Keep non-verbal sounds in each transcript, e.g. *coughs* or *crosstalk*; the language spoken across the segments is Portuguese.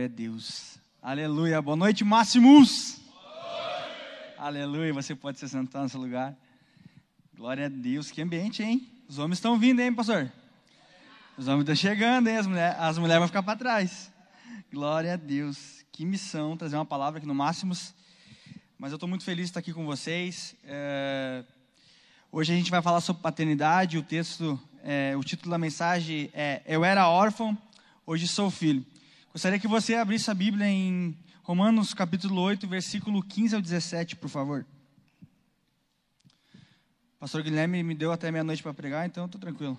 É Deus. Aleluia. Boa noite, Máximos. Aleluia. Você pode se sentar seu lugar. Glória a Deus. Que ambiente, hein? Os homens estão vindo, hein, pastor? Os homens estão chegando, hein? As mulheres, as mulheres vão ficar para trás. Glória a Deus. Que missão trazer uma palavra aqui no Máximos. Mas eu estou muito feliz de estar aqui com vocês. É... Hoje a gente vai falar sobre paternidade. O texto, é... o título da mensagem é Eu era órfão, hoje sou filho. Gostaria que você abrisse a Bíblia em Romanos capítulo 8, versículo 15 ao 17, por favor. Pastor Guilherme me deu até meia-noite para pregar, então estou tranquilo.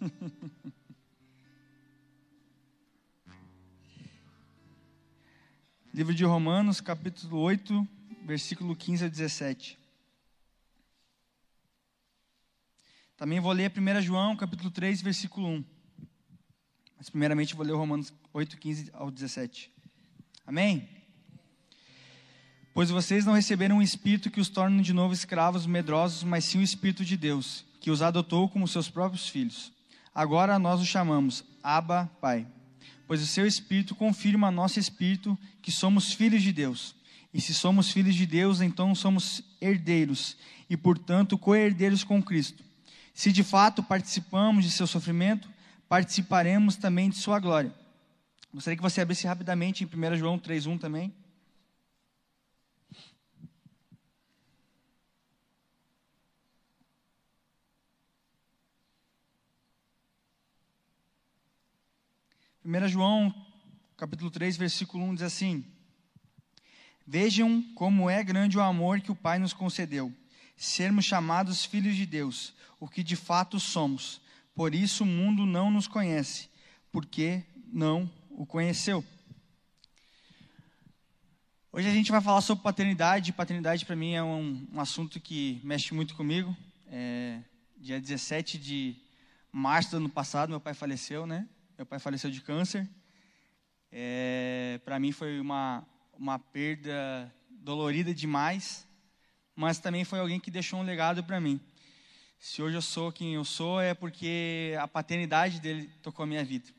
*laughs* Livro de Romanos, capítulo 8, versículo 15 ao 17. Também vou ler 1 João, capítulo 3, versículo 1. Mas primeiramente vou ler Romanos 8, 15 ao 17. Amém? Pois vocês não receberam um espírito que os torne de novo escravos medrosos, mas sim o Espírito de Deus, que os adotou como seus próprios filhos. Agora nós o chamamos Abba, Pai. Pois o seu Espírito confirma a nosso Espírito que somos filhos de Deus. E se somos filhos de Deus, então somos herdeiros e, portanto, co-herdeiros com Cristo. Se de fato participamos de seu sofrimento, participaremos também de sua glória. Gostaria que você abrisse rapidamente em 1 João 3,1 também. Primeira João, capítulo 3, versículo 1 diz assim: Vejam como é grande o amor que o Pai nos concedeu, sermos chamados filhos de Deus, o que de fato somos. Por isso o mundo não nos conhece, porque não o conheceu. Hoje a gente vai falar sobre paternidade. Paternidade para mim é um, um, assunto que mexe muito comigo. É, dia 17 de março do ano passado, meu pai faleceu, né? Meu pai faleceu de câncer. É, para mim foi uma, uma perda dolorida demais, mas também foi alguém que deixou um legado para mim. Se hoje eu sou quem eu sou, é porque a paternidade dele tocou a minha vida.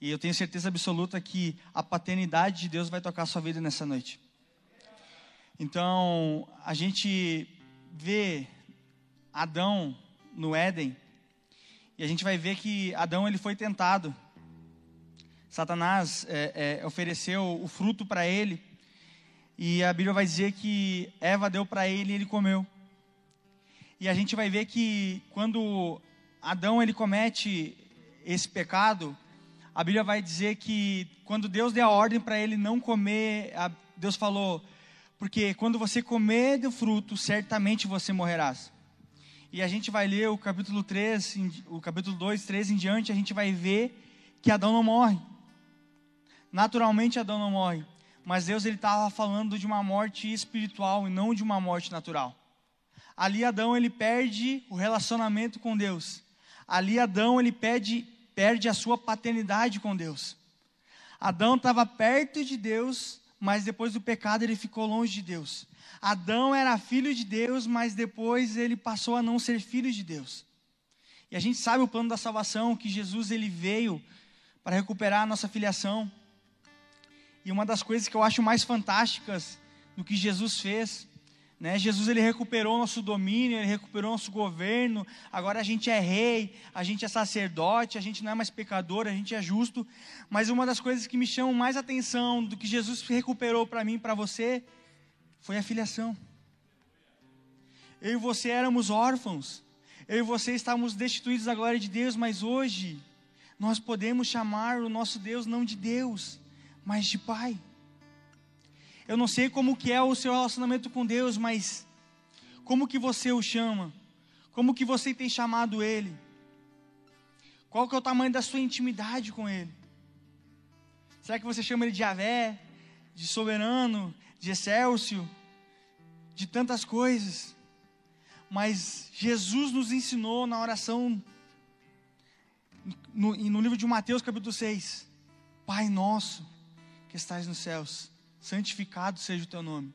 E eu tenho certeza absoluta que a paternidade de Deus vai tocar a sua vida nessa noite. Então, a gente vê Adão no Éden, e a gente vai ver que Adão ele foi tentado. Satanás é, é, ofereceu o fruto para ele, e a Bíblia vai dizer que Eva deu para ele e ele comeu. E a gente vai ver que quando Adão ele comete esse pecado, a Bíblia vai dizer que quando Deus deu a ordem para ele não comer, Deus falou: porque quando você comer do fruto, certamente você morrerás. E a gente vai ler o capítulo 3, o capítulo 2, 3 em diante, a gente vai ver que Adão não morre. Naturalmente Adão não morre, mas Deus ele estava falando de uma morte espiritual e não de uma morte natural. Ali Adão ele perde o relacionamento com Deus. Ali Adão ele perde, perde a sua paternidade com Deus. Adão estava perto de Deus, mas depois do pecado ele ficou longe de Deus. Adão era filho de Deus, mas depois ele passou a não ser filho de Deus. E a gente sabe o plano da salvação, que Jesus ele veio para recuperar a nossa filiação. E uma das coisas que eu acho mais fantásticas do que Jesus fez né? Jesus ele recuperou nosso domínio, ele recuperou nosso governo. Agora a gente é rei, a gente é sacerdote, a gente não é mais pecador, a gente é justo. Mas uma das coisas que me chamam mais atenção do que Jesus recuperou para mim, para você, foi a filiação. Eu e você éramos órfãos. Eu e você estávamos destituídos da glória de Deus, mas hoje nós podemos chamar o nosso Deus não de Deus, mas de Pai. Eu não sei como que é o seu relacionamento com Deus, mas como que você o chama? Como que você tem chamado ele? Qual que é o tamanho da sua intimidade com ele? Será que você chama ele de Javé, de soberano, de excelso, de tantas coisas? Mas Jesus nos ensinou na oração, no, no livro de Mateus, capítulo 6, Pai nosso que estás nos céus, santificado seja o teu nome.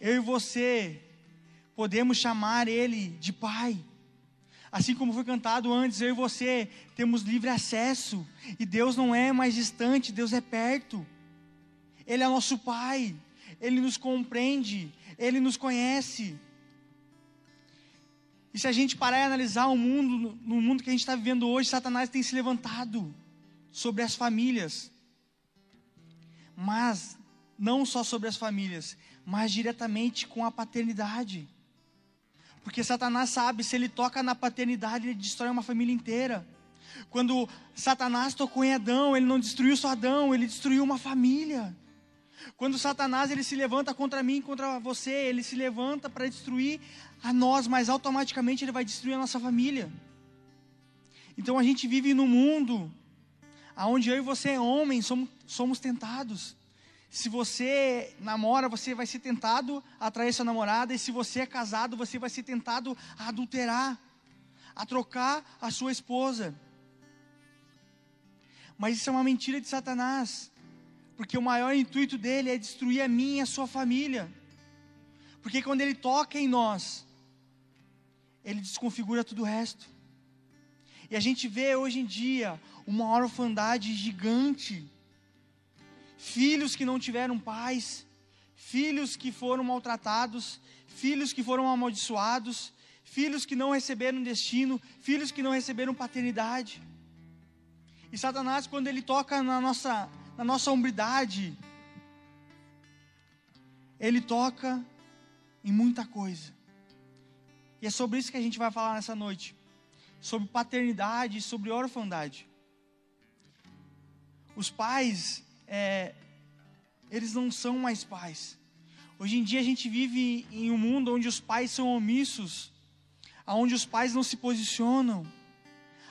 Eu e você podemos chamar Ele de Pai. Assim como foi cantado antes, eu e você temos livre acesso. E Deus não é mais distante, Deus é perto. Ele é nosso Pai. Ele nos compreende. Ele nos conhece. E se a gente parar e analisar o mundo, no mundo que a gente está vivendo hoje, Satanás tem se levantado sobre as famílias. Mas não só sobre as famílias, mas diretamente com a paternidade. Porque Satanás sabe, se ele toca na paternidade, ele destrói uma família inteira. Quando Satanás tocou em Adão, ele não destruiu só Adão, ele destruiu uma família. Quando Satanás ele se levanta contra mim, contra você, ele se levanta para destruir a nós, mas automaticamente ele vai destruir a nossa família. Então a gente vive num mundo onde eu e você, homens, somos, somos tentados. Se você namora, você vai ser tentado a trair sua namorada, e se você é casado, você vai ser tentado a adulterar, a trocar a sua esposa. Mas isso é uma mentira de Satanás, porque o maior intuito dele é destruir a mim e a sua família. Porque quando ele toca em nós, ele desconfigura tudo o resto. E a gente vê hoje em dia uma orfandade gigante filhos que não tiveram pais, filhos que foram maltratados, filhos que foram amaldiçoados, filhos que não receberam destino, filhos que não receberam paternidade. E Satanás, quando ele toca na nossa, na nossa hombridade, ele toca em muita coisa. E é sobre isso que a gente vai falar nessa noite. Sobre paternidade e sobre orfandade. Os pais, é, eles não são mais pais. Hoje em dia a gente vive em um mundo onde os pais são omissos, aonde os pais não se posicionam,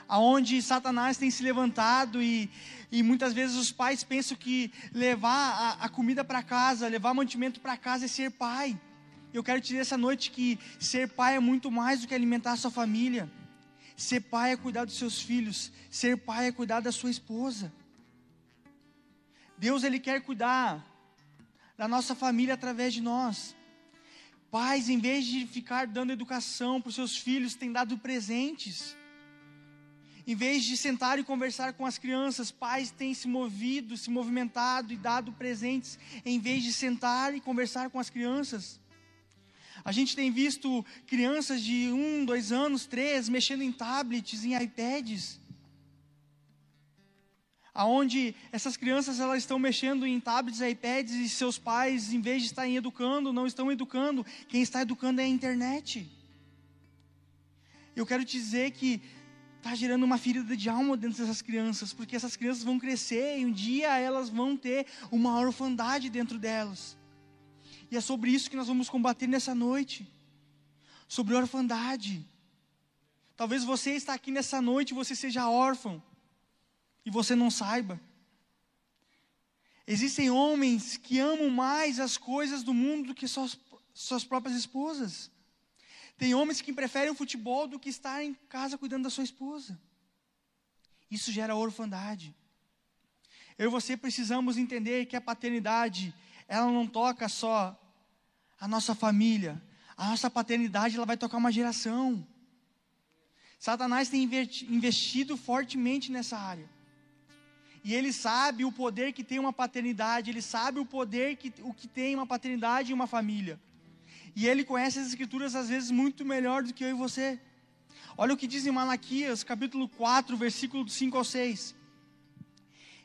aonde Satanás tem se levantado e, e muitas vezes os pais pensam que levar a, a comida para casa, levar mantimento para casa é ser pai. Eu quero te dizer essa noite que ser pai é muito mais do que alimentar a sua família. Ser pai é cuidar dos seus filhos, ser pai é cuidar da sua esposa. Deus ele quer cuidar da nossa família através de nós. Pais, em vez de ficar dando educação para os seus filhos, têm dado presentes. Em vez de sentar e conversar com as crianças, pais têm se movido, se movimentado e dado presentes, em vez de sentar e conversar com as crianças. A gente tem visto crianças de um, dois anos, três, mexendo em tablets, em iPads aonde essas crianças elas estão mexendo em tablets, iPads e seus pais, em vez de estarem educando, não estão educando. Quem está educando é a internet. Eu quero te dizer que está gerando uma ferida de alma dentro dessas crianças, porque essas crianças vão crescer e um dia elas vão ter uma orfandade dentro delas. E é sobre isso que nós vamos combater nessa noite. Sobre orfandade. Talvez você está aqui nessa noite você seja órfão e você não saiba. Existem homens que amam mais as coisas do mundo do que suas, suas próprias esposas. Tem homens que preferem o futebol do que estar em casa cuidando da sua esposa. Isso gera orfandade. Eu e você precisamos entender que a paternidade, ela não toca só a nossa família. A nossa paternidade, ela vai tocar uma geração. Satanás tem investido fortemente nessa área. E ele sabe o poder que tem uma paternidade, ele sabe o poder que o que tem uma paternidade e uma família. E ele conhece as escrituras às vezes muito melhor do que eu e você. Olha o que diz em Malaquias, capítulo 4, versículo 5 ao 6.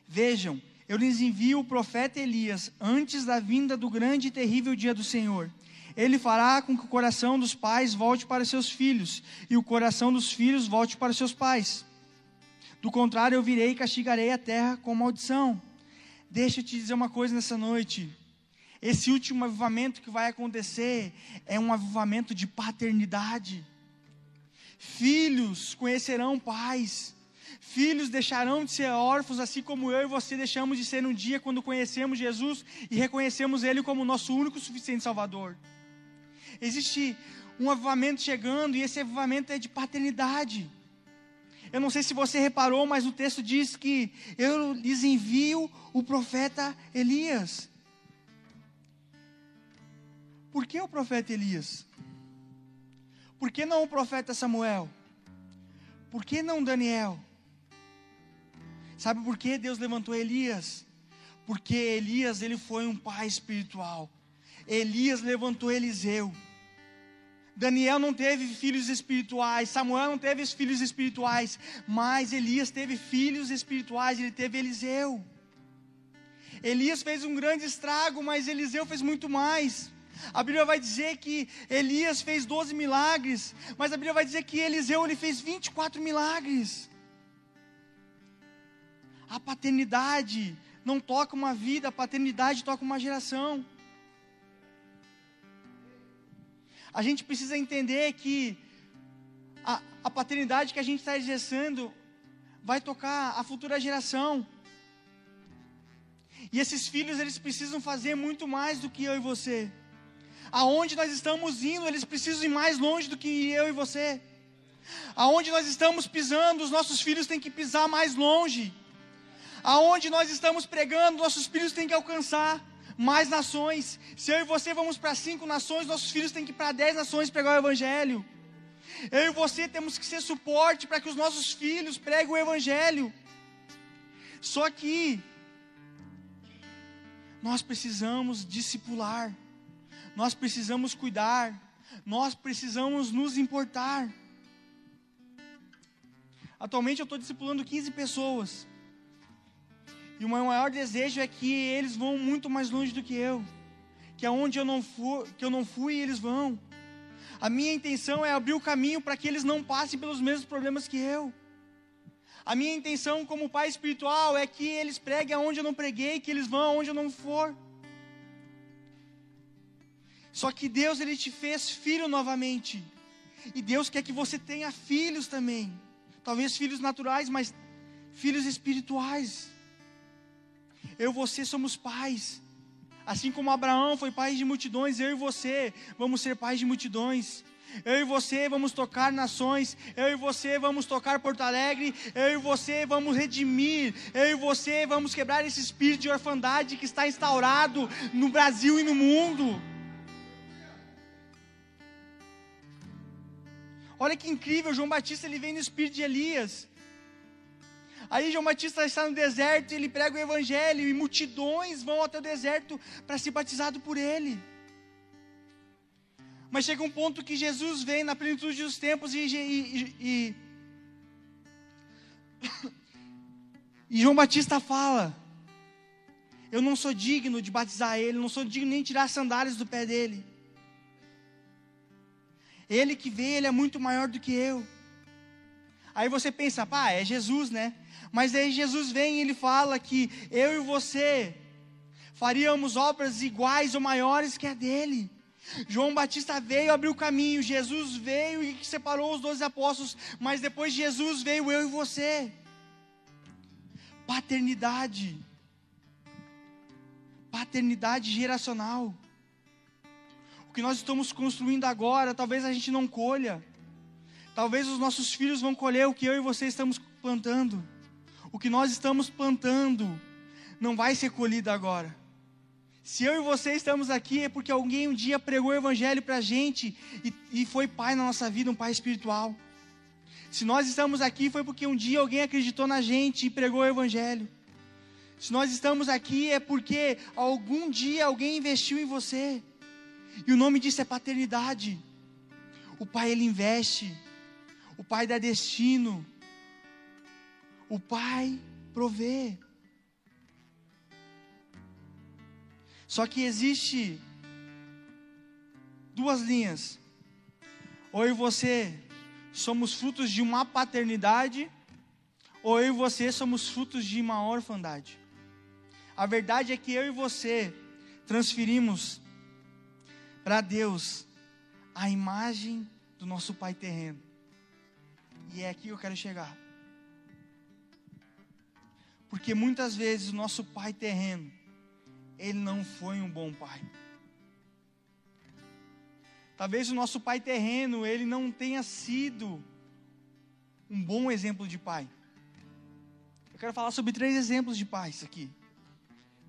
Vejam, eu lhes envio o profeta Elias antes da vinda do grande e terrível dia do Senhor. Ele fará com que o coração dos pais volte para seus filhos e o coração dos filhos volte para seus pais do contrário, eu virei e castigarei a terra com maldição. Deixa eu te dizer uma coisa nessa noite. Esse último avivamento que vai acontecer é um avivamento de paternidade. Filhos conhecerão pais. Filhos deixarão de ser órfãos, assim como eu e você deixamos de ser um dia quando conhecemos Jesus e reconhecemos Ele como nosso único suficiente Salvador. Existe um avivamento chegando e esse avivamento é de paternidade. Eu não sei se você reparou, mas o texto diz que eu lhes envio o profeta Elias. Por que o profeta Elias? Por que não o profeta Samuel? por que não Daniel? Sabe por que Deus levantou Elias? Porque Elias ele foi um pai espiritual. Elias levantou Eliseu. Daniel não teve filhos espirituais, Samuel não teve filhos espirituais, mas Elias teve filhos espirituais, ele teve Eliseu. Elias fez um grande estrago, mas Eliseu fez muito mais. A Bíblia vai dizer que Elias fez 12 milagres, mas a Bíblia vai dizer que Eliseu ele fez 24 milagres. A paternidade não toca uma vida, a paternidade toca uma geração. A gente precisa entender que a, a paternidade que a gente está exercendo vai tocar a futura geração. E esses filhos, eles precisam fazer muito mais do que eu e você. Aonde nós estamos indo, eles precisam ir mais longe do que eu e você. Aonde nós estamos pisando, os nossos filhos têm que pisar mais longe. Aonde nós estamos pregando, nossos filhos têm que alcançar mais nações. Se eu e você vamos para cinco nações, nossos filhos têm que ir para dez nações pregar o Evangelho. Eu e você temos que ser suporte para que os nossos filhos preguem o Evangelho. Só que nós precisamos discipular nós precisamos cuidar, nós precisamos nos importar. Atualmente eu estou discipulando 15 pessoas. E o meu maior desejo é que eles vão muito mais longe do que eu. Que aonde eu não fui, que eu não fui, eles vão. A minha intenção é abrir o caminho para que eles não passem pelos mesmos problemas que eu. A minha intenção como pai espiritual é que eles preguem aonde eu não preguei, que eles vão aonde eu não for. Só que Deus ele te fez filho novamente. E Deus quer que você tenha filhos também. Talvez filhos naturais, mas filhos espirituais. Eu e você somos pais. Assim como Abraão foi pai de multidões, eu e você vamos ser pais de multidões. Eu e você vamos tocar nações. Eu e você vamos tocar Porto Alegre. Eu e você vamos redimir. Eu e você vamos quebrar esse espírito de orfandade que está instaurado no Brasil e no mundo. Olha que incrível, João Batista ele vem no espírito de Elias. Aí João Batista está no deserto, ele prega o evangelho e multidões vão até o deserto para ser batizado por ele. Mas chega um ponto que Jesus vem na plenitude dos tempos e, e, e, e *coughs* João Batista fala: Eu não sou digno de batizar ele, não sou digno nem de tirar as sandálias do pé dele. Ele que vê, ele é muito maior do que eu. Aí você pensa, pá, é Jesus, né? Mas aí Jesus vem e ele fala que eu e você faríamos obras iguais ou maiores que a dele. João Batista veio abrir o caminho, Jesus veio e separou os doze apóstolos, mas depois de Jesus veio eu e você. Paternidade. Paternidade geracional que nós estamos construindo agora, talvez a gente não colha. Talvez os nossos filhos vão colher o que eu e você estamos plantando. O que nós estamos plantando não vai ser colhido agora. Se eu e você estamos aqui é porque alguém um dia pregou o evangelho para a gente e, e foi pai na nossa vida, um pai espiritual. Se nós estamos aqui foi porque um dia alguém acreditou na gente e pregou o evangelho. Se nós estamos aqui é porque algum dia alguém investiu em você. E o nome disso é paternidade. O pai ele investe. O pai dá destino. O pai provê. Só que existe duas linhas. Ou eu e você somos frutos de uma paternidade, ou eu e você somos frutos de uma orfandade. A verdade é que eu e você transferimos para Deus a imagem do nosso Pai terreno. E é aqui que eu quero chegar. Porque muitas vezes o nosso Pai terreno, ele não foi um bom pai. Talvez o nosso pai terreno, ele não tenha sido um bom exemplo de pai. Eu quero falar sobre três exemplos de pais aqui.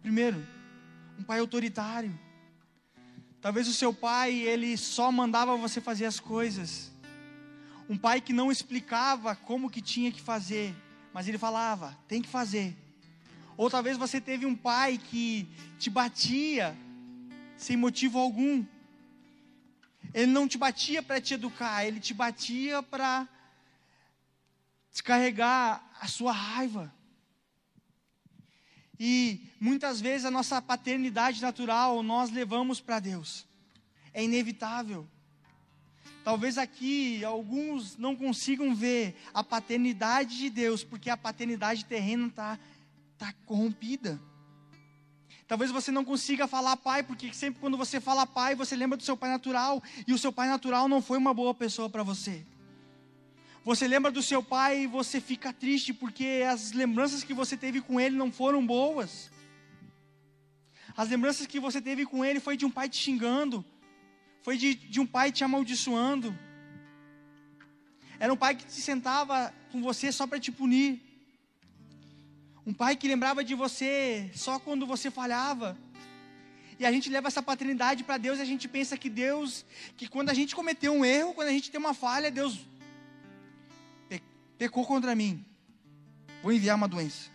Primeiro, um pai autoritário. Talvez o seu pai, ele só mandava você fazer as coisas. Um pai que não explicava como que tinha que fazer, mas ele falava, tem que fazer. Ou talvez você teve um pai que te batia sem motivo algum. Ele não te batia para te educar, ele te batia para descarregar a sua raiva. E muitas vezes a nossa paternidade natural nós levamos para Deus. É inevitável. Talvez aqui alguns não consigam ver a paternidade de Deus, porque a paternidade terrena está tá corrompida. Talvez você não consiga falar pai, porque sempre quando você fala pai, você lembra do seu pai natural, e o seu pai natural não foi uma boa pessoa para você. Você lembra do seu pai e você fica triste porque as lembranças que você teve com ele não foram boas. As lembranças que você teve com ele foi de um pai te xingando, foi de, de um pai te amaldiçoando. Era um pai que se sentava com você só para te punir. Um pai que lembrava de você só quando você falhava. E a gente leva essa paternidade para Deus e a gente pensa que Deus, que quando a gente cometeu um erro, quando a gente tem uma falha, Deus pecou contra mim. Vou enviar uma doença.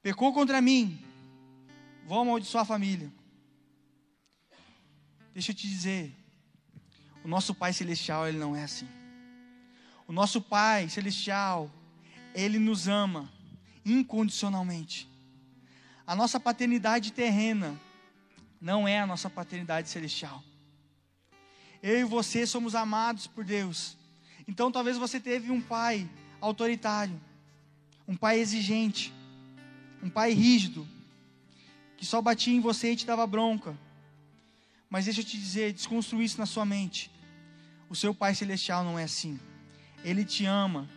Pecou contra mim. Vou amaldiçoar a família. Deixa eu te dizer, o nosso Pai Celestial, Ele não é assim. O nosso Pai Celestial, Ele nos ama incondicionalmente. A nossa paternidade terrena não é a nossa paternidade celestial. Eu e você somos amados por Deus. Então talvez você teve um pai autoritário, um pai exigente, um pai rígido, que só batia em você e te dava bronca. Mas deixa eu te dizer, desconstruir isso na sua mente. O seu Pai Celestial não é assim. Ele te ama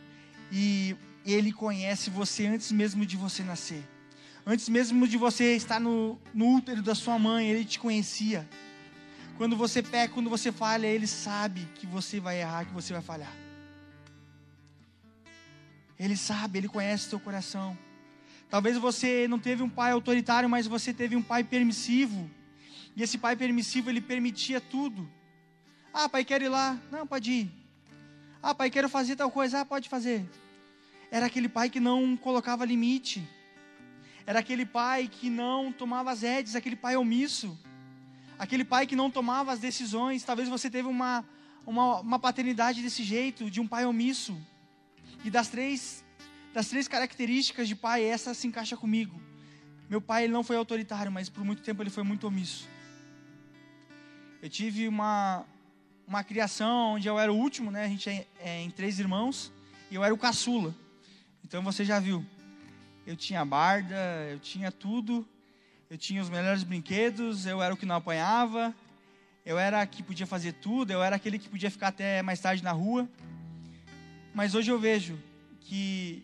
e ele conhece você antes mesmo de você nascer. Antes mesmo de você estar no, no útero da sua mãe, ele te conhecia. Quando você peca, quando você falha, ele sabe que você vai errar, que você vai falhar. Ele sabe, ele conhece o seu coração. Talvez você não teve um pai autoritário, mas você teve um pai permissivo. E esse pai permissivo, ele permitia tudo. Ah, pai, quero ir lá. Não, pode ir. Ah, pai, quero fazer tal coisa. Ah, pode fazer. Era aquele pai que não colocava limite. Era aquele pai que não tomava as rédeas, aquele pai omisso. Aquele pai que não tomava as decisões. Talvez você teve uma, uma, uma paternidade desse jeito, de um pai omisso. E das três, das três características de pai, essa se encaixa comigo. Meu pai ele não foi autoritário, mas por muito tempo ele foi muito omisso. Eu tive uma, uma criação onde eu era o último, né? A gente é, é em três irmãos e eu era o caçula. Então você já viu. Eu tinha barda, eu tinha tudo, eu tinha os melhores brinquedos, eu era o que não apanhava, eu era que podia fazer tudo, eu era aquele que podia ficar até mais tarde na rua. Mas hoje eu vejo que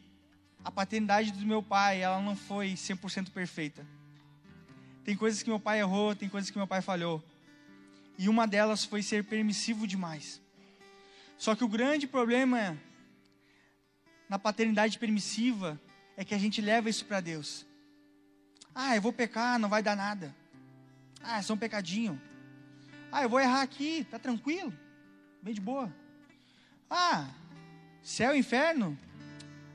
a paternidade do meu pai, ela não foi 100% perfeita. Tem coisas que meu pai errou, tem coisas que meu pai falhou. E uma delas foi ser permissivo demais. Só que o grande problema na paternidade permissiva é que a gente leva isso para Deus. Ah, eu vou pecar, não vai dar nada. Ah, é só um pecadinho. Ah, eu vou errar aqui, tá tranquilo, bem de boa. Ah, céu e inferno.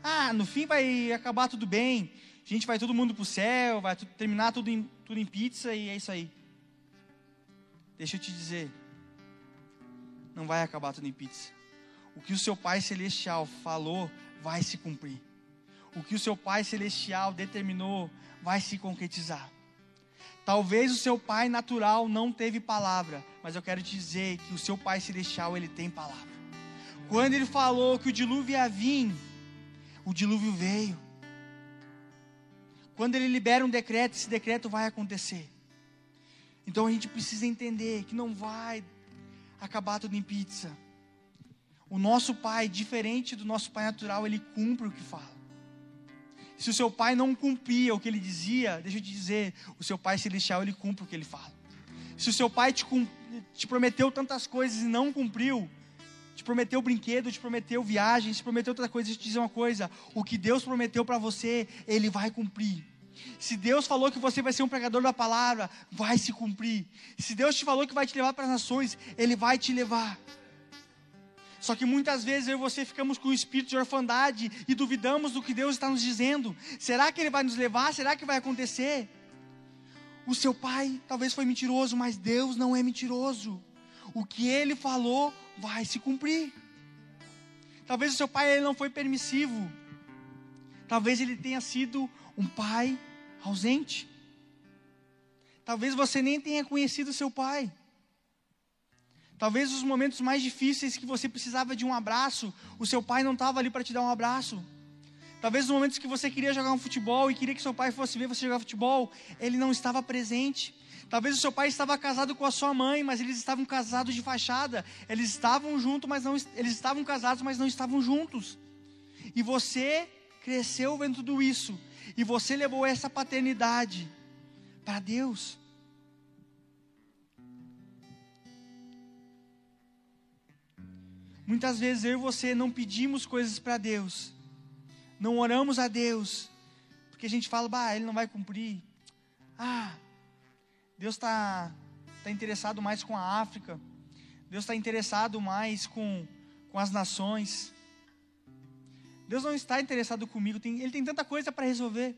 Ah, no fim vai acabar tudo bem. A gente vai todo mundo para o céu, vai terminar tudo em, tudo em pizza e é isso aí. Deixa eu te dizer, não vai acabar tudo em pizza. O que o seu Pai Celestial falou vai se cumprir. O que o seu Pai Celestial determinou vai se concretizar. Talvez o seu pai natural não teve palavra, mas eu quero te dizer que o seu Pai Celestial ele tem palavra. Quando ele falou que o dilúvio ia vir, o dilúvio veio. Quando ele libera um decreto, esse decreto vai acontecer. Então a gente precisa entender que não vai acabar tudo em pizza. O nosso pai, diferente do nosso pai natural, ele cumpre o que fala. Se o seu pai não cumpria o que ele dizia, deixa eu te dizer, o seu pai celestial ele cumpre o que ele fala. Se o seu pai te, te prometeu tantas coisas e não cumpriu, te prometeu brinquedo, te prometeu viagem, te prometeu outra coisa, deixa eu te dizer uma coisa: o que Deus prometeu para você, ele vai cumprir. Se Deus falou que você vai ser um pregador da palavra, vai se cumprir. Se Deus te falou que vai te levar para as nações, Ele vai te levar. Só que muitas vezes eu e você ficamos com o espírito de orfandade e duvidamos do que Deus está nos dizendo. Será que Ele vai nos levar? Será que vai acontecer? O seu pai talvez foi mentiroso, mas Deus não é mentiroso. O que Ele falou vai se cumprir. Talvez o seu pai ele não foi permissivo. Talvez ele tenha sido um pai ausente. Talvez você nem tenha conhecido seu pai. Talvez os momentos mais difíceis que você precisava de um abraço, o seu pai não estava ali para te dar um abraço. Talvez os momentos que você queria jogar um futebol e queria que seu pai fosse ver você jogar futebol, ele não estava presente. Talvez o seu pai estava casado com a sua mãe, mas eles estavam casados de fachada. Eles estavam juntos, mas não eles estavam casados, mas não estavam juntos. E você cresceu vendo tudo isso, e você levou essa paternidade para Deus. Muitas vezes eu e você não pedimos coisas para Deus, não oramos a Deus, porque a gente fala, bah, Ele não vai cumprir. Ah, Deus está tá interessado mais com a África, Deus está interessado mais com, com as nações. Deus não está interessado comigo, tem, Ele tem tanta coisa para resolver.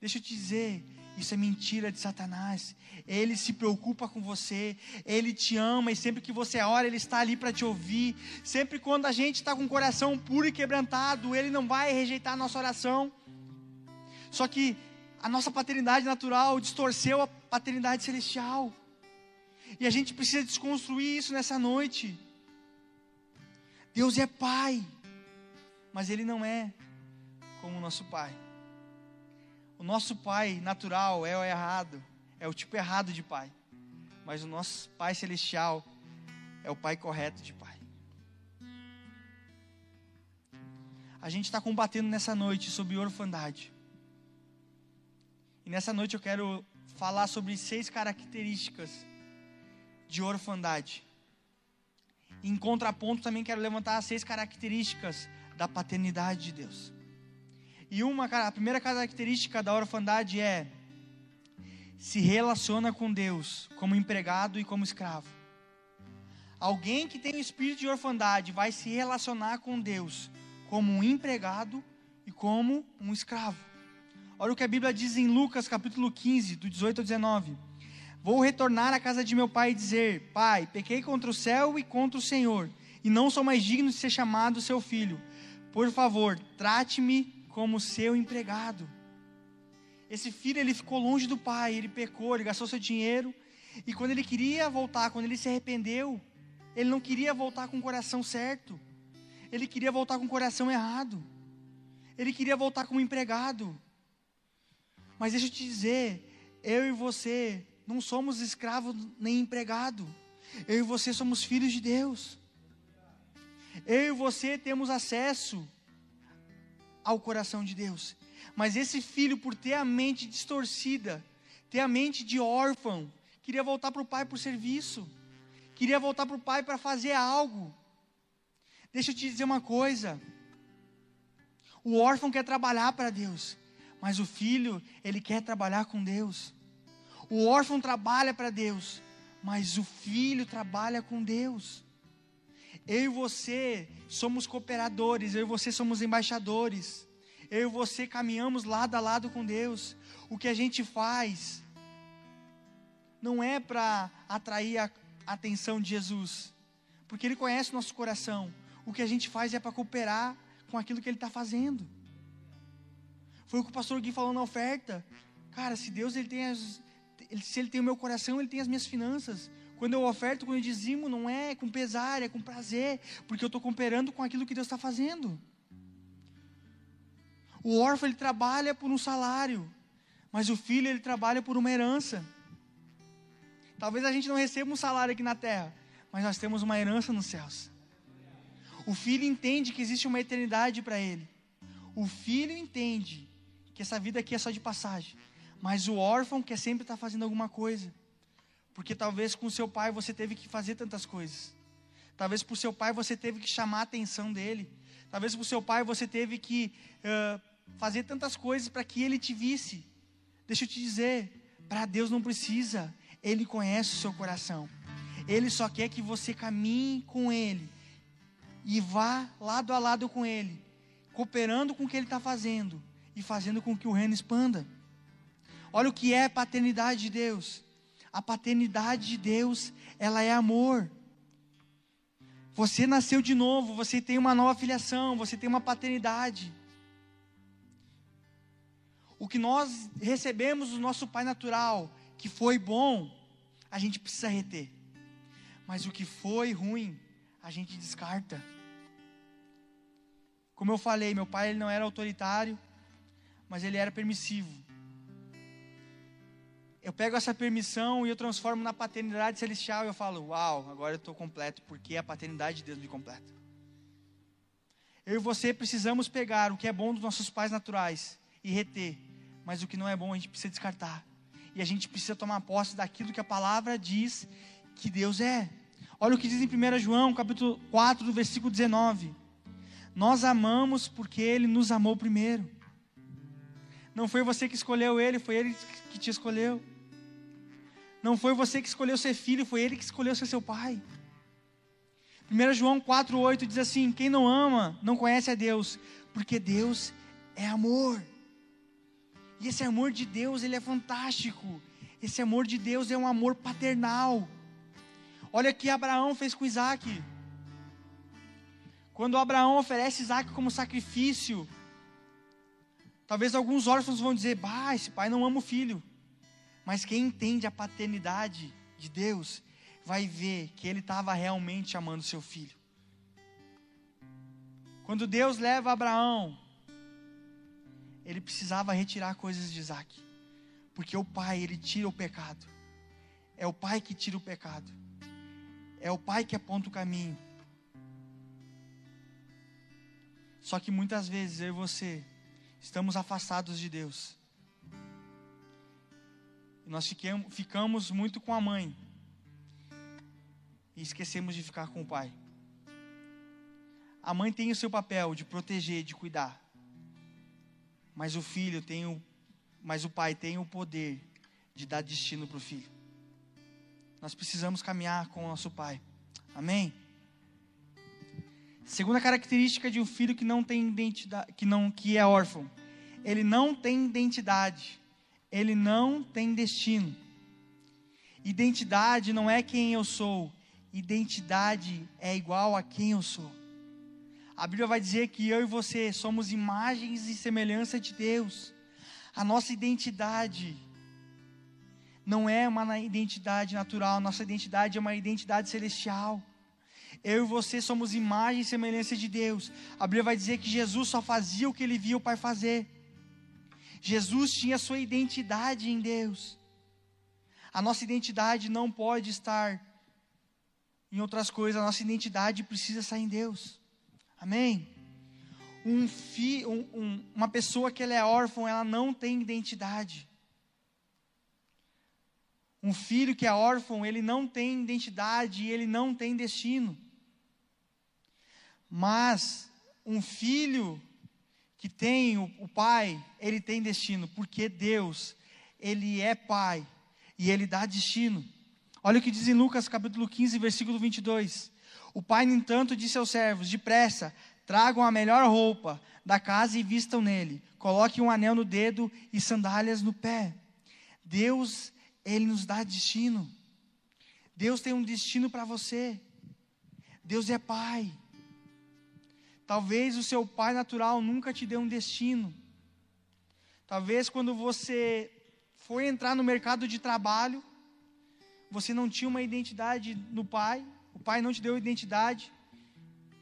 Deixa eu te dizer, isso é mentira de Satanás. Ele se preocupa com você, ele te ama e sempre que você ora, ele está ali para te ouvir. Sempre quando a gente está com o coração puro e quebrantado, ele não vai rejeitar a nossa oração. Só que a nossa paternidade natural distorceu a paternidade celestial. E a gente precisa desconstruir isso nessa noite. Deus é Pai, mas Ele não é como o nosso Pai. O nosso pai natural é o errado, é o tipo errado de pai. Mas o nosso pai celestial é o pai correto de pai. A gente está combatendo nessa noite sobre orfandade. E nessa noite eu quero falar sobre seis características de orfandade. Em contraponto, também quero levantar as seis características da paternidade de Deus. E uma, a primeira característica da orfandade é se relaciona com Deus como empregado e como escravo. Alguém que tem o espírito de orfandade vai se relacionar com Deus como um empregado e como um escravo. Olha o que a Bíblia diz em Lucas capítulo 15, do 18 ao 19. Vou retornar à casa de meu pai e dizer: Pai, pequei contra o céu e contra o Senhor, e não sou mais digno de ser chamado seu filho. Por favor, trate-me como seu empregado. Esse filho ele ficou longe do pai, ele pecou, ele gastou seu dinheiro e quando ele queria voltar, quando ele se arrependeu, ele não queria voltar com o coração certo. Ele queria voltar com o coração errado. Ele queria voltar como empregado. Mas deixa eu te dizer, eu e você não somos escravos nem empregado. Eu e você somos filhos de Deus. Eu e você temos acesso ao coração de Deus. Mas esse filho, por ter a mente distorcida, ter a mente de órfão, queria voltar para o pai por serviço, queria voltar para o pai para fazer algo. Deixa eu te dizer uma coisa: o órfão quer trabalhar para Deus, mas o filho, ele quer trabalhar com Deus. O órfão trabalha para Deus, mas o filho trabalha com Deus. Eu e você somos cooperadores, eu e você somos embaixadores. Eu e você caminhamos lado a lado com Deus. O que a gente faz não é para atrair a atenção de Jesus, porque Ele conhece o nosso coração. O que a gente faz é para cooperar com aquilo que Ele está fazendo. Foi o que o pastor Gui falou na oferta. Cara, se Deus ele tem as, se Ele tem o meu coração, Ele tem as minhas finanças. Quando eu oferto, quando eu dizimo, não é com pesar, é com prazer, porque eu estou cooperando com aquilo que Deus está fazendo. O órfão ele trabalha por um salário, mas o filho ele trabalha por uma herança. Talvez a gente não receba um salário aqui na terra, mas nós temos uma herança nos céus. O filho entende que existe uma eternidade para ele. O filho entende que essa vida aqui é só de passagem, mas o órfão quer sempre estar tá fazendo alguma coisa. Porque talvez com seu pai você teve que fazer tantas coisas. Talvez por seu pai você teve que chamar a atenção dele. Talvez por seu pai você teve que uh, fazer tantas coisas para que ele te visse. Deixa eu te dizer, para Deus não precisa. Ele conhece o seu coração. Ele só quer que você caminhe com ele e vá lado a lado com ele, cooperando com o que ele está fazendo e fazendo com que o reino expanda. Olha o que é paternidade de Deus. A paternidade de Deus, ela é amor. Você nasceu de novo, você tem uma nova filiação, você tem uma paternidade. O que nós recebemos do nosso pai natural, que foi bom, a gente precisa reter. Mas o que foi ruim, a gente descarta. Como eu falei, meu pai ele não era autoritário, mas ele era permissivo. Eu pego essa permissão e eu transformo na paternidade celestial e eu falo: Uau, agora eu estou completo, porque a paternidade de Deus me completa. Eu e você precisamos pegar o que é bom dos nossos pais naturais e reter, mas o que não é bom a gente precisa descartar. E a gente precisa tomar posse daquilo que a palavra diz que Deus é. Olha o que diz em 1 João, capítulo 4, do versículo 19. Nós amamos porque ele nos amou primeiro. Não foi você que escolheu ele, foi ele que te escolheu. Não foi você que escolheu ser filho, foi ele que escolheu ser seu pai. 1 João 4,8 diz assim: Quem não ama, não conhece a Deus, porque Deus é amor. E esse amor de Deus, ele é fantástico. Esse amor de Deus é um amor paternal. Olha o que Abraão fez com Isaac. Quando Abraão oferece Isaac como sacrifício, talvez alguns órfãos vão dizer: Bah, esse pai não ama o filho. Mas quem entende a paternidade de Deus, vai ver que ele estava realmente amando seu filho. Quando Deus leva Abraão, ele precisava retirar coisas de Isaac, porque o pai, ele tira o pecado, é o pai que tira o pecado, é o pai que aponta o caminho. Só que muitas vezes eu e você estamos afastados de Deus. E nós ficamos muito com a mãe. E esquecemos de ficar com o pai. A mãe tem o seu papel de proteger, de cuidar. Mas o filho tem o, mas o pai tem o poder de dar destino para o filho. Nós precisamos caminhar com o nosso pai. Amém? Segunda característica de um filho que não tem identidade, que não que é órfão, ele não tem identidade, ele não tem destino. Identidade não é quem eu sou, identidade é igual a quem eu sou. A Bíblia vai dizer que eu e você somos imagens e semelhança de Deus. A nossa identidade não é uma identidade natural, nossa identidade é uma identidade celestial. Eu e você somos imagem e semelhança de Deus. A Bíblia vai dizer que Jesus só fazia o que ele via o Pai fazer. Jesus tinha sua identidade em Deus. A nossa identidade não pode estar em outras coisas, a nossa identidade precisa estar em Deus. Amém? Um fi, um, um, uma pessoa que ela é órfã, ela não tem identidade. Um filho que é órfão, ele não tem identidade, ele não tem destino. Mas um filho que tem o, o pai, ele tem destino, porque Deus, ele é pai e ele dá destino. Olha o que diz em Lucas capítulo 15, versículo 22. O pai, no entanto, disse aos servos: Depressa, tragam a melhor roupa da casa e vistam nele. Coloquem um anel no dedo e sandálias no pé. Deus, ele nos dá destino. Deus tem um destino para você. Deus é pai. Talvez o seu pai natural nunca te deu um destino. Talvez quando você foi entrar no mercado de trabalho, você não tinha uma identidade no pai, o pai não te deu identidade,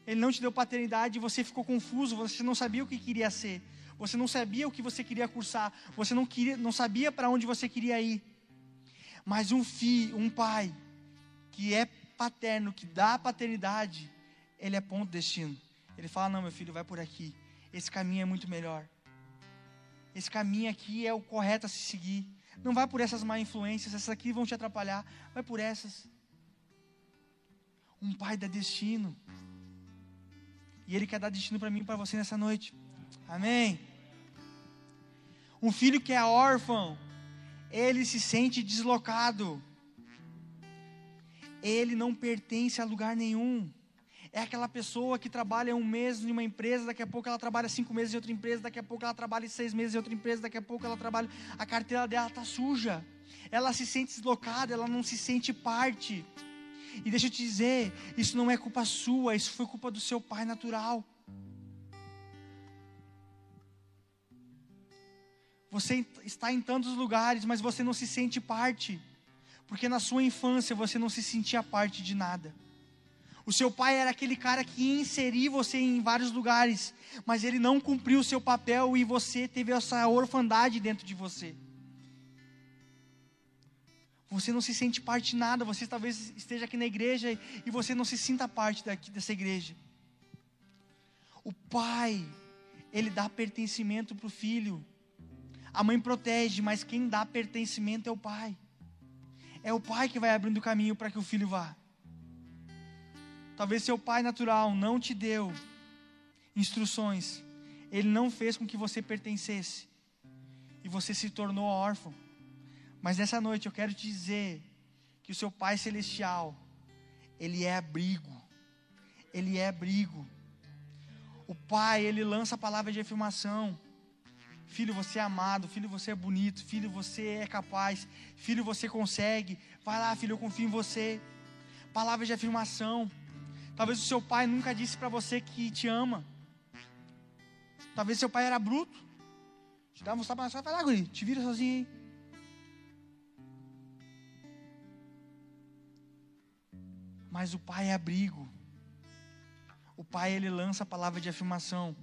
ele não te deu paternidade, você ficou confuso, você não sabia o que queria ser, você não sabia o que você queria cursar, você não, queria, não sabia para onde você queria ir. Mas um filho, um pai, que é paterno, que dá paternidade, ele é ponto destino. Ele fala: Não, meu filho, vai por aqui. Esse caminho é muito melhor. Esse caminho aqui é o correto a se seguir. Não vai por essas má influências, essas aqui vão te atrapalhar. Vai por essas. Um pai dá destino. E Ele quer dar destino para mim e para você nessa noite. Amém. Um filho que é órfão, ele se sente deslocado. Ele não pertence a lugar nenhum é aquela pessoa que trabalha um mês em uma empresa, daqui a pouco ela trabalha cinco meses em outra empresa, daqui a pouco ela trabalha seis meses em outra empresa, daqui a pouco ela trabalha. A carteira dela está suja. Ela se sente deslocada, ela não se sente parte. E deixa eu te dizer, isso não é culpa sua, isso foi culpa do seu pai natural. Você está em tantos lugares, mas você não se sente parte. Porque na sua infância você não se sentia parte de nada. O seu pai era aquele cara que ia inserir você em vários lugares, mas ele não cumpriu o seu papel e você teve essa orfandade dentro de você. Você não se sente parte de nada, você talvez esteja aqui na igreja e você não se sinta parte daqui, dessa igreja. O pai, ele dá pertencimento para o filho. A mãe protege, mas quem dá pertencimento é o pai. É o pai que vai abrindo o caminho para que o filho vá. Talvez seu pai natural não te deu instruções, ele não fez com que você pertencesse, e você se tornou órfão. Mas nessa noite eu quero te dizer que o seu Pai Celestial, Ele é abrigo, Ele é abrigo. O Pai, Ele lança a palavra de afirmação. Filho, você é amado. Filho, você é bonito. Filho, você é capaz. Filho, você consegue. Vai lá, filho, eu confio em você. Palavra de afirmação. Talvez o seu pai nunca disse para você que te ama. Talvez seu pai era bruto. Te dava um tapa na sua, vai lá, guri, te vira sozinho aí. Mas o pai é abrigo. O pai ele lança a palavra de afirmação.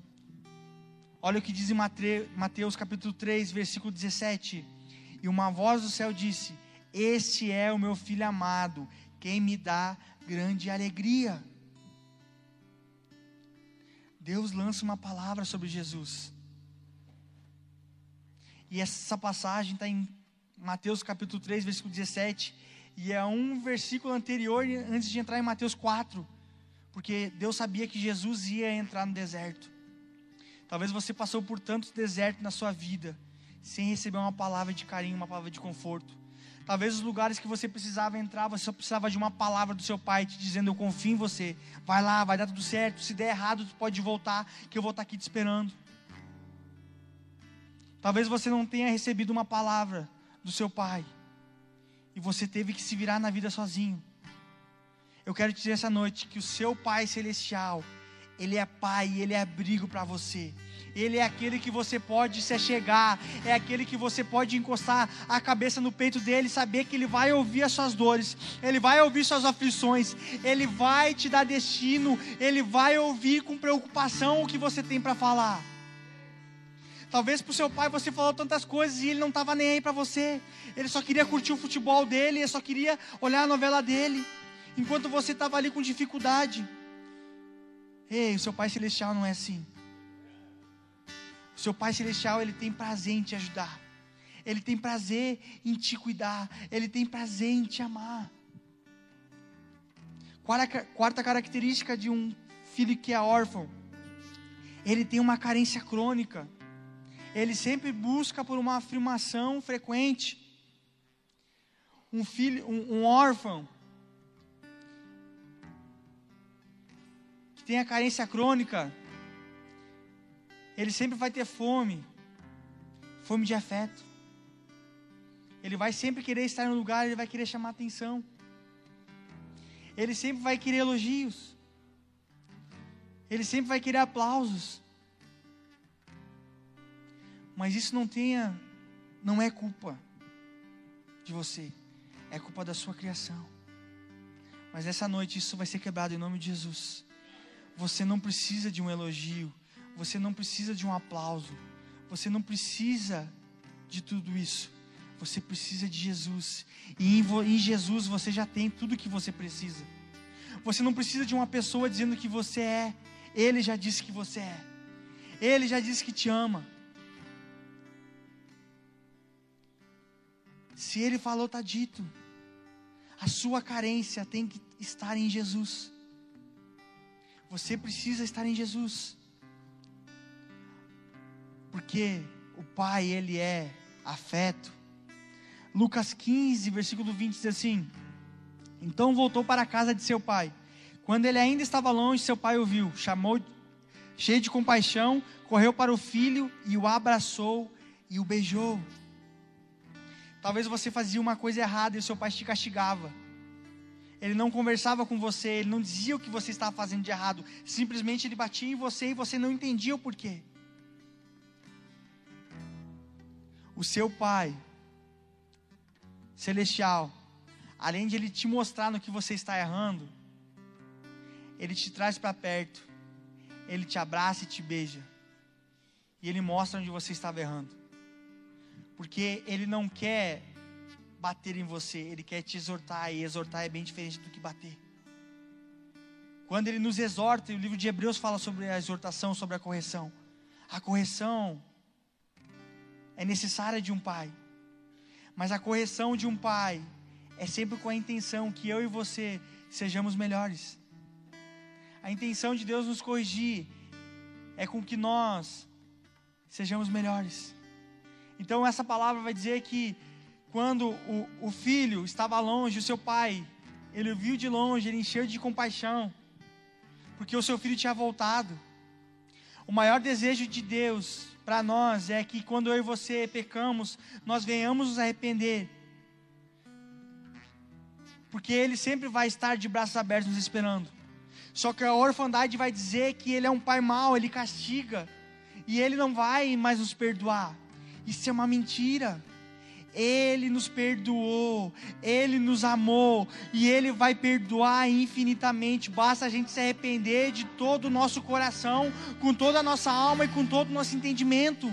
Olha o que diz em Mateus capítulo 3, versículo 17. E uma voz do céu disse: Este é o meu filho amado, quem me dá grande alegria. Deus lança uma palavra sobre Jesus. E essa passagem está em Mateus capítulo 3, versículo 17. E é um versículo anterior, antes de entrar em Mateus 4. Porque Deus sabia que Jesus ia entrar no deserto. Talvez você passou por tantos desertos na sua vida, sem receber uma palavra de carinho, uma palavra de conforto. Talvez os lugares que você precisava entrar, você só precisava de uma palavra do seu pai te dizendo: Eu confio em você. Vai lá, vai dar tudo certo. Se der errado, tu pode voltar, que eu vou estar aqui te esperando. Talvez você não tenha recebido uma palavra do seu pai e você teve que se virar na vida sozinho. Eu quero te dizer essa noite que o seu Pai celestial ele é pai, Ele é abrigo para você. Ele é aquele que você pode se achegar, é aquele que você pode encostar a cabeça no peito dele, saber que ele vai ouvir as suas dores, ele vai ouvir suas aflições, ele vai te dar destino, ele vai ouvir com preocupação o que você tem para falar. Talvez para o seu pai você falou tantas coisas e ele não estava nem aí para você, ele só queria curtir o futebol dele, ele só queria olhar a novela dele, enquanto você estava ali com dificuldade. Ei, o seu Pai Celestial não é assim. Seu Pai Celestial, ele tem prazer em te ajudar. Ele tem prazer em te cuidar. Ele tem prazer em te amar. Quarta característica de um filho que é órfão. Ele tem uma carência crônica. Ele sempre busca por uma afirmação frequente. Um filho, um, um órfão, que tem a carência crônica, ele sempre vai ter fome, fome de afeto. Ele vai sempre querer estar no lugar, ele vai querer chamar atenção. Ele sempre vai querer elogios. Ele sempre vai querer aplausos. Mas isso não tenha, não é culpa de você, é culpa da sua criação. Mas essa noite isso vai ser quebrado em nome de Jesus. Você não precisa de um elogio, você não precisa de um aplauso, você não precisa de tudo isso. Você precisa de Jesus, e em, Jesus você já tem tudo que você precisa. Você não precisa de uma pessoa dizendo que você é, Ele já disse que você é, Ele já disse que te ama. Se Ele falou, está dito. A sua carência tem que estar em Jesus. Você precisa estar em Jesus. Porque o Pai, Ele é afeto. Lucas 15, versículo 20 diz assim: Então voltou para a casa de seu pai, Quando ele ainda estava longe, seu pai o viu, chamou, cheio de compaixão, correu para o filho e o abraçou e o beijou. Talvez você fazia uma coisa errada e seu pai te castigava. Ele não conversava com você, ele não dizia o que você estava fazendo de errado. Simplesmente ele batia em você e você não entendia o porquê. O seu pai celestial, além de ele te mostrar no que você está errando, ele te traz para perto, ele te abraça e te beija, e ele mostra onde você estava errando, porque ele não quer bater em você, ele quer te exortar, e exortar é bem diferente do que bater. Quando ele nos exorta, e o livro de Hebreus fala sobre a exortação, sobre a correção. A correção é necessária de um pai, mas a correção de um pai é sempre com a intenção que eu e você sejamos melhores. A intenção de Deus nos corrigir é com que nós sejamos melhores. Então, essa palavra vai dizer que quando o, o filho estava longe, o seu pai, ele o viu de longe, ele encheu de compaixão, porque o seu filho tinha voltado. O maior desejo de Deus para nós é que quando eu e você pecamos, nós venhamos nos arrepender. Porque Ele sempre vai estar de braços abertos nos esperando. Só que a orfandade vai dizer que ele é um pai mau, ele castiga, e ele não vai mais nos perdoar. Isso é uma mentira. Ele nos perdoou, Ele nos amou e Ele vai perdoar infinitamente. Basta a gente se arrepender de todo o nosso coração, com toda a nossa alma e com todo o nosso entendimento.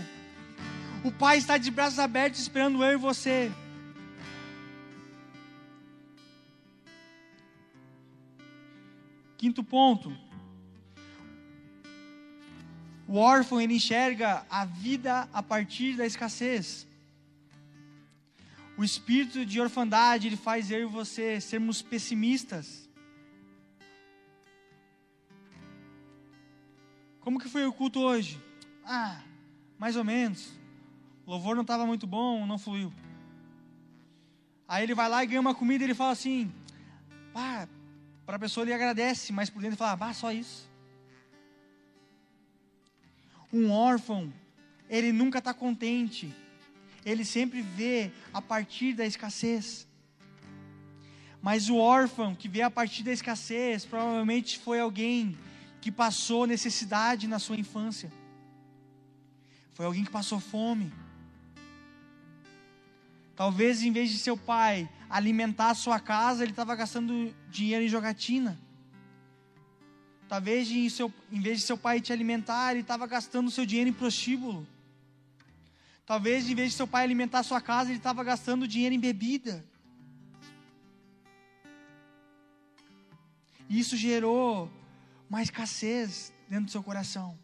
O Pai está de braços abertos esperando eu e você. Quinto ponto. O órfão ele enxerga a vida a partir da escassez. O espírito de orfandade ele faz eu e você sermos pessimistas. Como que foi o culto hoje? Ah, mais ou menos. O louvor não estava muito bom, não fluiu. Aí ele vai lá e ganha uma comida e ele fala assim: pá, para a pessoa ele agradece, mas por dentro ele fala, ah, só isso. Um órfão, ele nunca está contente. Ele sempre vê a partir da escassez. Mas o órfão que vê a partir da escassez, provavelmente foi alguém que passou necessidade na sua infância. Foi alguém que passou fome. Talvez em vez de seu pai alimentar a sua casa, ele estava gastando dinheiro em jogatina. Talvez em, seu, em vez de seu pai te alimentar, ele estava gastando seu dinheiro em prostíbulo. Talvez em vez de seu pai alimentar sua casa, ele estava gastando dinheiro em bebida. E isso gerou uma escassez dentro do seu coração.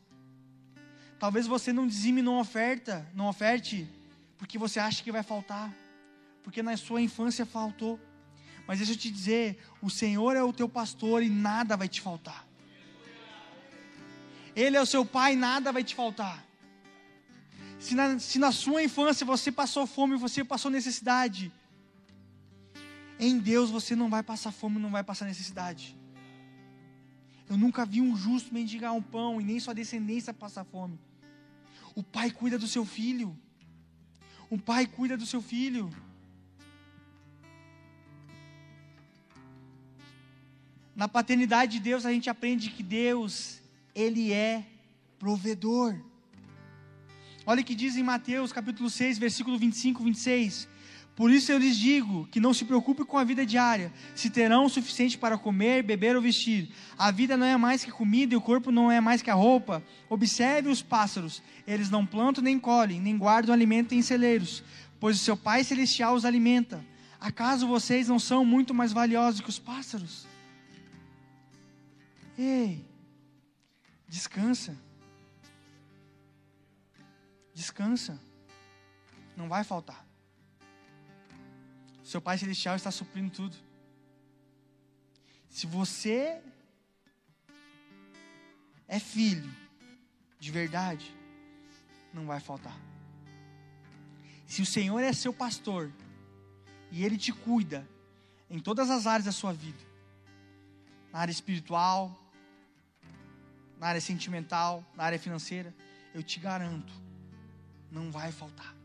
Talvez você não dizime não oferta, não oferte, porque você acha que vai faltar porque na sua infância faltou. Mas deixa eu te dizer: o Senhor é o teu pastor e nada vai te faltar. Ele é o seu pai nada vai te faltar. Se na, se na sua infância você passou fome, você passou necessidade, em Deus você não vai passar fome, não vai passar necessidade. Eu nunca vi um justo mendigar um pão e nem sua descendência passar fome. O pai cuida do seu filho. O pai cuida do seu filho. Na paternidade de Deus a gente aprende que Deus, Ele é provedor. Olha o que diz em Mateus capítulo 6, versículo 25 e 26. Por isso eu lhes digo que não se preocupe com a vida diária, se terão o suficiente para comer, beber ou vestir. A vida não é mais que comida e o corpo não é mais que a roupa. Observe os pássaros, eles não plantam nem colhem, nem guardam alimento em celeiros, pois o seu Pai celestial os alimenta. Acaso vocês não são muito mais valiosos que os pássaros? Ei, descansa. Descansa. Não vai faltar. Seu Pai Celestial está suprindo tudo. Se você é filho de verdade, não vai faltar. Se o Senhor é seu pastor e Ele te cuida em todas as áreas da sua vida, na área espiritual, na área sentimental, na área financeira, eu te garanto, não vai faltar.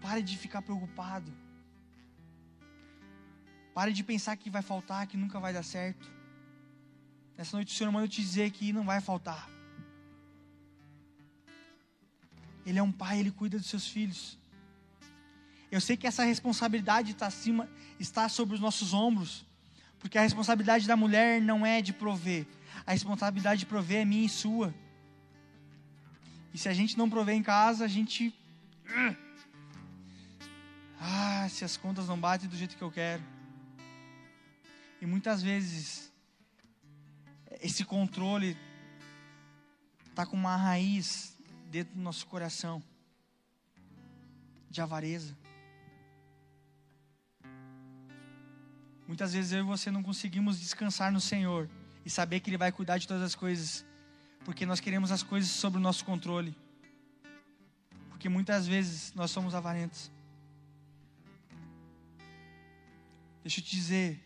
Pare de ficar preocupado. Pare de pensar que vai faltar, que nunca vai dar certo. Nessa noite o Senhor manda te dizer que não vai faltar. Ele é um pai, ele cuida dos seus filhos. Eu sei que essa responsabilidade está acima, está sobre os nossos ombros, porque a responsabilidade da mulher não é de prover, a responsabilidade de prover é minha e sua. E se a gente não prover em casa, a gente. Ah, se as contas não batem do jeito que eu quero. E muitas vezes, esse controle está com uma raiz dentro do nosso coração de avareza. Muitas vezes eu e você não conseguimos descansar no Senhor e saber que Ele vai cuidar de todas as coisas, porque nós queremos as coisas sob o nosso controle. Porque muitas vezes nós somos avarentos. Deixa eu te dizer,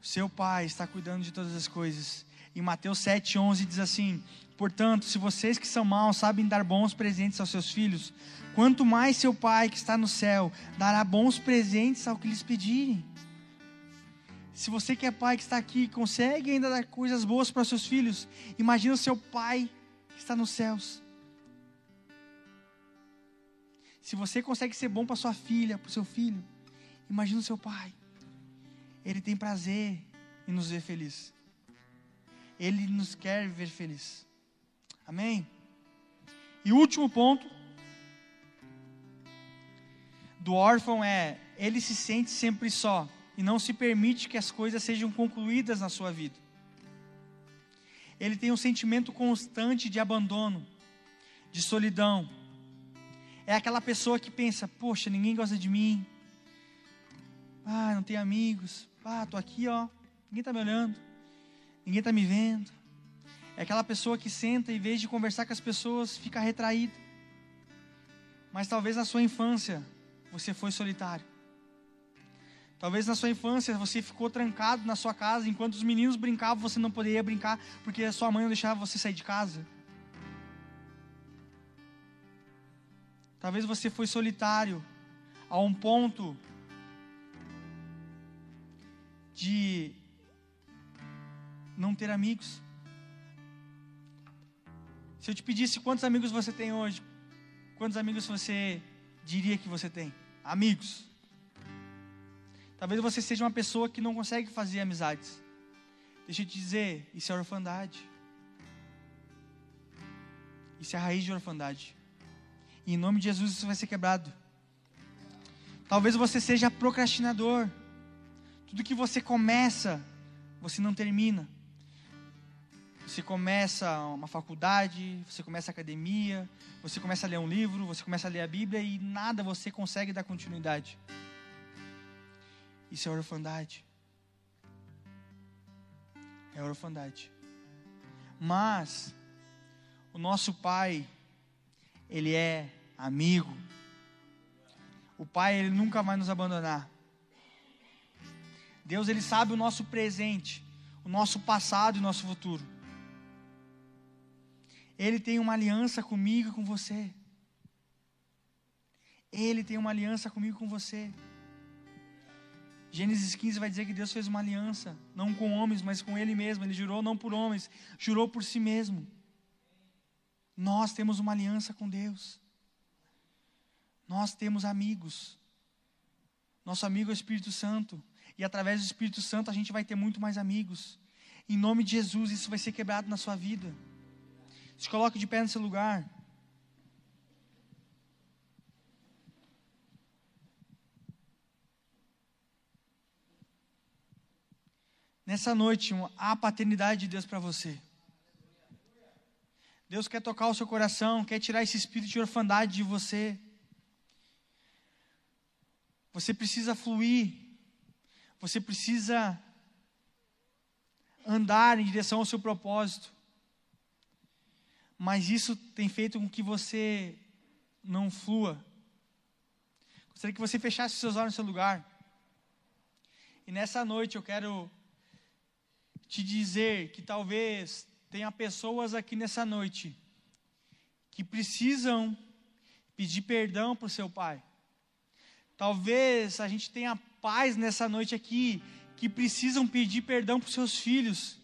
seu pai está cuidando de todas as coisas. Em Mateus 7,11 diz assim: Portanto, se vocês que são maus sabem dar bons presentes aos seus filhos, quanto mais seu pai que está no céu dará bons presentes ao que lhes pedirem. Se você que é pai que está aqui consegue ainda dar coisas boas para seus filhos, imagina o seu pai que está nos céus. Se você consegue ser bom para sua filha, para o seu filho, imagina o seu pai. Ele tem prazer em nos ver felizes. Ele nos quer ver felizes. Amém? E último ponto do órfão é: ele se sente sempre só e não se permite que as coisas sejam concluídas na sua vida. Ele tem um sentimento constante de abandono, de solidão. É aquela pessoa que pensa: poxa, ninguém gosta de mim. Ah, não tenho amigos. Ah, tô aqui, ó. Ninguém está me olhando. Ninguém está me vendo. É aquela pessoa que senta e, em vez de conversar com as pessoas, fica retraída. Mas talvez na sua infância você foi solitário. Talvez na sua infância você ficou trancado na sua casa, enquanto os meninos brincavam, você não poderia brincar porque a sua mãe não deixava você sair de casa. Talvez você foi solitário a um ponto de não ter amigos. Se eu te pedisse quantos amigos você tem hoje, quantos amigos você diria que você tem? Amigos. Talvez você seja uma pessoa que não consegue fazer amizades. Deixa eu te dizer, isso é orfandade. Isso é a raiz de orfandade. E em nome de Jesus isso vai ser quebrado. Talvez você seja procrastinador. Tudo que você começa, você não termina. Você começa uma faculdade, você começa a academia, você começa a ler um livro, você começa a ler a Bíblia e nada você consegue dar continuidade. Isso é orfandade. É orfandade. Mas o nosso Pai, ele é amigo. O Pai, ele nunca vai nos abandonar. Deus ele sabe o nosso presente, o nosso passado e o nosso futuro. Ele tem uma aliança comigo e com você. Ele tem uma aliança comigo e com você. Gênesis 15 vai dizer que Deus fez uma aliança, não com homens, mas com Ele mesmo. Ele jurou não por homens, jurou por si mesmo. Nós temos uma aliança com Deus. Nós temos amigos. Nosso amigo é o Espírito Santo. E através do Espírito Santo a gente vai ter muito mais amigos. Em nome de Jesus, isso vai ser quebrado na sua vida. Se coloque de pé no seu lugar. Nessa noite, há a paternidade de Deus para você. Deus quer tocar o seu coração, quer tirar esse espírito de orfandade de você. Você precisa fluir você precisa andar em direção ao seu propósito. Mas isso tem feito com que você não flua. Gostaria que você fechasse seus olhos no seu lugar. E nessa noite eu quero te dizer que talvez tenha pessoas aqui nessa noite que precisam pedir perdão para o seu pai. Talvez a gente tenha pais nessa noite aqui que precisam pedir perdão para os seus filhos,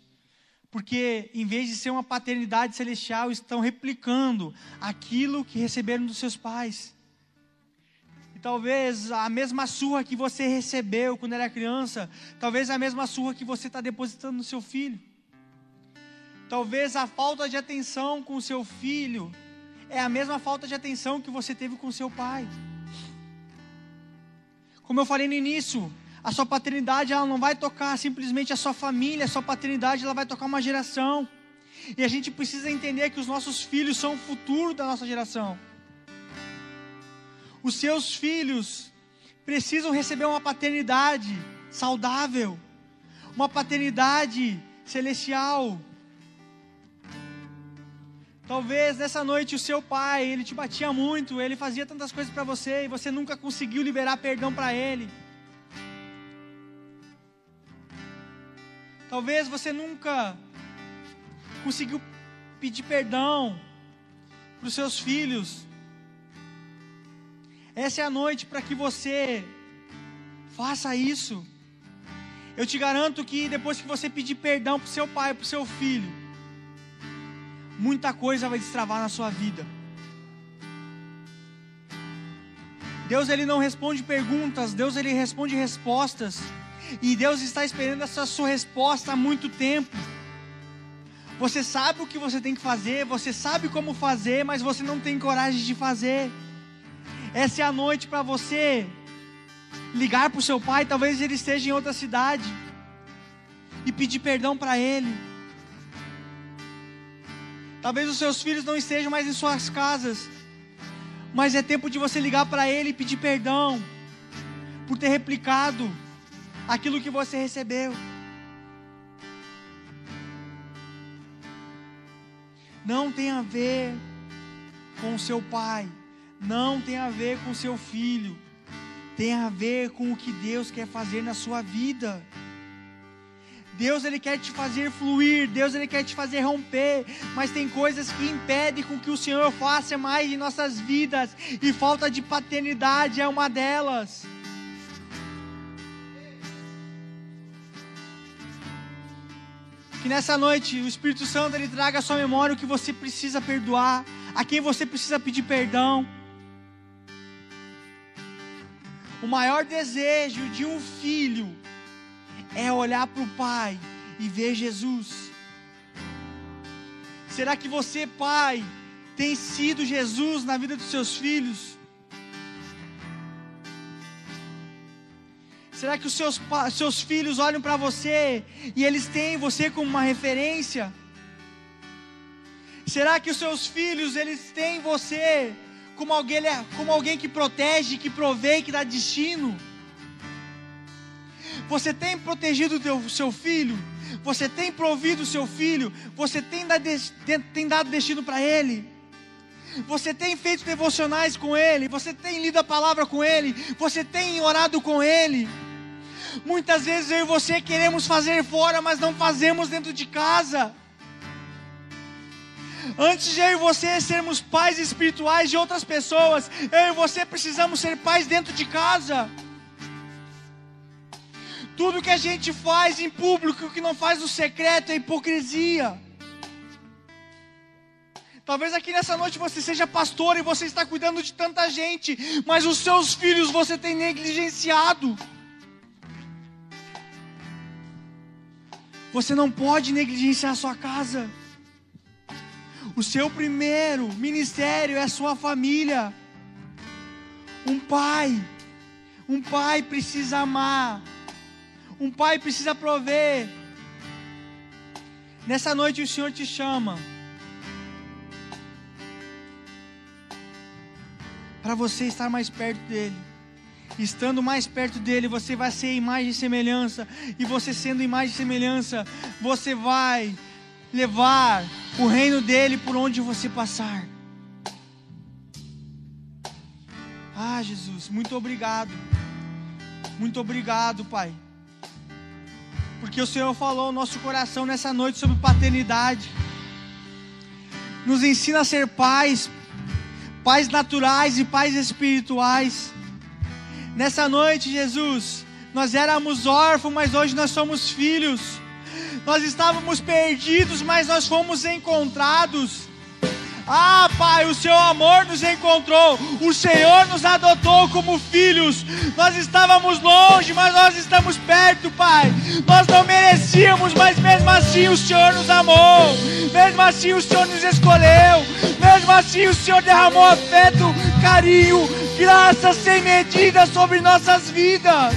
porque em vez de ser uma paternidade celestial, estão replicando aquilo que receberam dos seus pais. Talvez a mesma surra que você recebeu quando era criança, talvez a mesma surra que você está depositando no seu filho. Talvez a falta de atenção com o seu filho é a mesma falta de atenção que você teve com seu pai. Como eu falei no início, a sua paternidade ela não vai tocar simplesmente a sua família, a sua paternidade ela vai tocar uma geração. E a gente precisa entender que os nossos filhos são o futuro da nossa geração. Os seus filhos precisam receber uma paternidade saudável, uma paternidade celestial. Talvez nessa noite o seu pai, ele te batia muito, ele fazia tantas coisas para você e você nunca conseguiu liberar perdão para ele. Talvez você nunca conseguiu pedir perdão para os seus filhos. Essa é a noite para que você faça isso. Eu te garanto que depois que você pedir perdão para o seu pai, para o seu filho, muita coisa vai destravar na sua vida. Deus ele não responde perguntas, Deus ele responde respostas. E Deus está esperando essa sua resposta há muito tempo. Você sabe o que você tem que fazer, você sabe como fazer, mas você não tem coragem de fazer. Essa é a noite para você ligar para o seu pai, talvez ele esteja em outra cidade, e pedir perdão para ele. Talvez os seus filhos não estejam mais em suas casas, mas é tempo de você ligar para ele e pedir perdão por ter replicado aquilo que você recebeu. Não tem a ver com o seu pai, não tem a ver com seu filho, tem a ver com o que Deus quer fazer na sua vida. Deus ele quer te fazer fluir, Deus ele quer te fazer romper, mas tem coisas que impedem com que o Senhor faça mais em nossas vidas, e falta de paternidade é uma delas. Que nessa noite o Espírito Santo ele traga à sua memória o que você precisa perdoar, a quem você precisa pedir perdão. O maior desejo de um filho é olhar para o Pai e ver Jesus. Será que você, pai, tem sido Jesus na vida dos seus filhos? Será que os seus, seus filhos olham para você e eles têm você como uma referência? Será que os seus filhos eles têm você como alguém, como alguém que protege, que provê, que dá destino? Você tem protegido o seu filho? Você tem provido o seu filho? Você tem dado, tem dado destino para ele? Você tem feito devocionais com ele? Você tem lido a palavra com ele? Você tem orado com ele? Muitas vezes eu e você queremos fazer fora, mas não fazemos dentro de casa. Antes eu e você sermos pais espirituais de outras pessoas, eu e você precisamos ser pais dentro de casa. Tudo que a gente faz em público, o que não faz no secreto, é hipocrisia. Talvez aqui nessa noite você seja pastor e você está cuidando de tanta gente, mas os seus filhos você tem negligenciado. Você não pode negligenciar a sua casa. O seu primeiro ministério é a sua família. Um pai, um pai precisa amar. Um pai precisa prover. Nessa noite o Senhor te chama para você estar mais perto dele estando mais perto dele, você vai ser imagem e semelhança, e você sendo imagem e semelhança, você vai levar o reino dele por onde você passar. Ah, Jesus, muito obrigado. Muito obrigado, Pai. porque o Senhor falou ao nosso coração nessa noite sobre paternidade. Nos ensina a ser pais, pais naturais e pais espirituais. Nessa noite, Jesus, nós éramos órfãos, mas hoje nós somos filhos. Nós estávamos perdidos, mas nós fomos encontrados. Ah, Pai, o seu amor nos encontrou, o Senhor nos adotou como filhos. Nós estávamos longe, mas nós estamos perto, Pai. Nós não merecíamos, mas mesmo assim o Senhor nos amou. Mesmo assim o Senhor nos escolheu. Mesmo assim o Senhor derramou afeto, carinho, graça sem medida sobre nossas vidas.